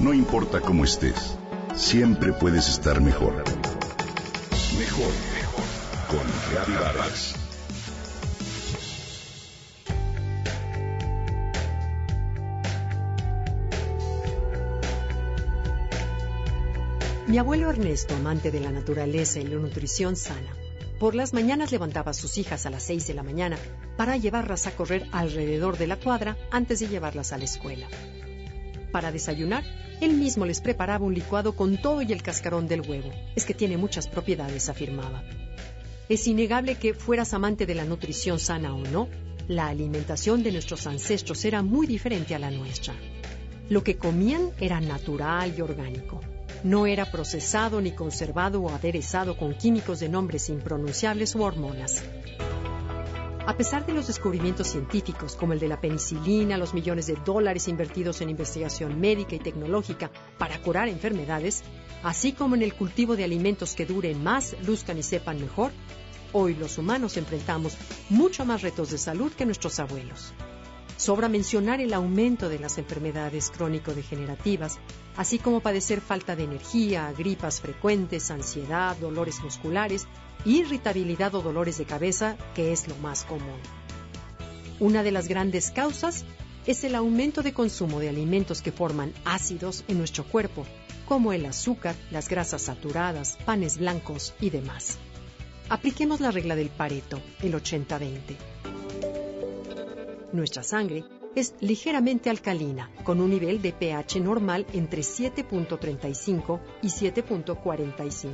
No importa cómo estés, siempre puedes estar mejor. Mejor, mejor. Con Reavivadas. Mi abuelo Ernesto, amante de la naturaleza y la nutrición sana, por las mañanas levantaba a sus hijas a las 6 de la mañana para llevarlas a correr alrededor de la cuadra antes de llevarlas a la escuela. Para desayunar, él mismo les preparaba un licuado con todo y el cascarón del huevo. Es que tiene muchas propiedades, afirmaba. Es innegable que fueras amante de la nutrición sana o no, la alimentación de nuestros ancestros era muy diferente a la nuestra. Lo que comían era natural y orgánico. No era procesado ni conservado o aderezado con químicos de nombres impronunciables u hormonas. A pesar de los descubrimientos científicos como el de la penicilina, los millones de dólares invertidos en investigación médica y tecnológica para curar enfermedades, así como en el cultivo de alimentos que duren más, luzcan y sepan mejor, hoy los humanos enfrentamos mucho más retos de salud que nuestros abuelos. Sobra mencionar el aumento de las enfermedades crónico-degenerativas, así como padecer falta de energía, gripas frecuentes, ansiedad, dolores musculares, irritabilidad o dolores de cabeza, que es lo más común. Una de las grandes causas es el aumento de consumo de alimentos que forman ácidos en nuestro cuerpo, como el azúcar, las grasas saturadas, panes blancos y demás. Apliquemos la regla del Pareto, el 80-20. Nuestra sangre es ligeramente alcalina, con un nivel de pH normal entre 7.35 y 7.45,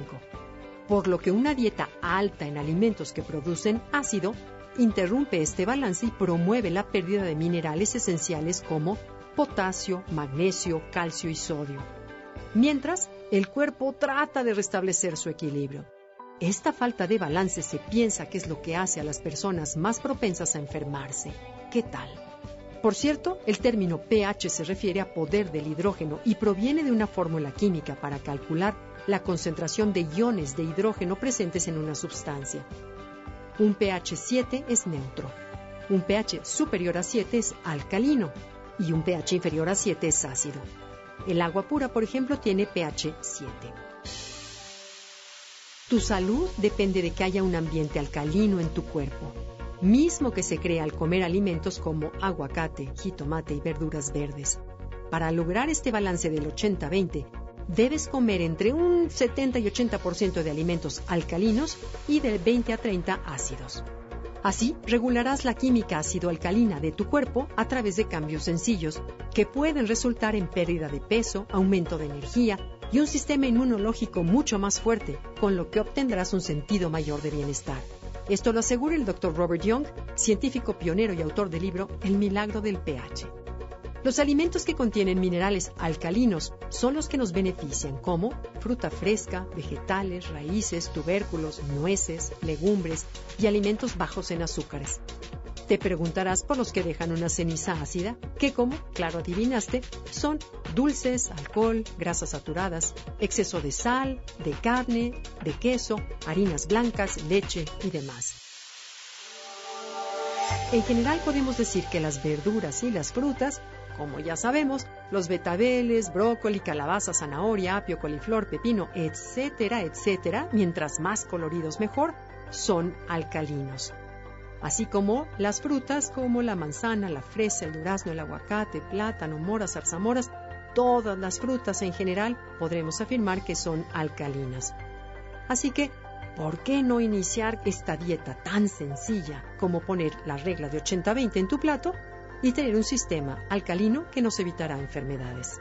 por lo que una dieta alta en alimentos que producen ácido interrumpe este balance y promueve la pérdida de minerales esenciales como potasio, magnesio, calcio y sodio. Mientras, el cuerpo trata de restablecer su equilibrio. Esta falta de balance se piensa que es lo que hace a las personas más propensas a enfermarse. ¿Qué tal? Por cierto, el término pH se refiere a poder del hidrógeno y proviene de una fórmula química para calcular la concentración de iones de hidrógeno presentes en una sustancia. Un pH 7 es neutro, un pH superior a 7 es alcalino y un pH inferior a 7 es ácido. El agua pura, por ejemplo, tiene pH 7. Tu salud depende de que haya un ambiente alcalino en tu cuerpo mismo que se crea al comer alimentos como aguacate, jitomate y verduras verdes. Para lograr este balance del 80-20, debes comer entre un 70 y 80% de alimentos alcalinos y del 20 a 30 ácidos. Así, regularás la química ácido-alcalina de tu cuerpo a través de cambios sencillos que pueden resultar en pérdida de peso, aumento de energía y un sistema inmunológico mucho más fuerte, con lo que obtendrás un sentido mayor de bienestar. Esto lo asegura el Dr. Robert Young, científico pionero y autor del libro El milagro del pH. Los alimentos que contienen minerales alcalinos son los que nos benefician, como fruta fresca, vegetales, raíces, tubérculos, nueces, legumbres y alimentos bajos en azúcares. Te preguntarás por los que dejan una ceniza ácida, que como, claro adivinaste, son dulces, alcohol, grasas saturadas, exceso de sal, de carne, de queso, harinas blancas, leche y demás. En general podemos decir que las verduras y las frutas, como ya sabemos, los betabeles, brócoli, calabaza, zanahoria, apio, coliflor, pepino, etcétera, etcétera, mientras más coloridos mejor, son alcalinos así como las frutas como la manzana, la fresa, el durazno, el aguacate, plátano, moras, zarzamoras, todas las frutas en general podremos afirmar que son alcalinas. Así que, ¿por qué no iniciar esta dieta tan sencilla como poner la regla de 80-20 en tu plato y tener un sistema alcalino que nos evitará enfermedades?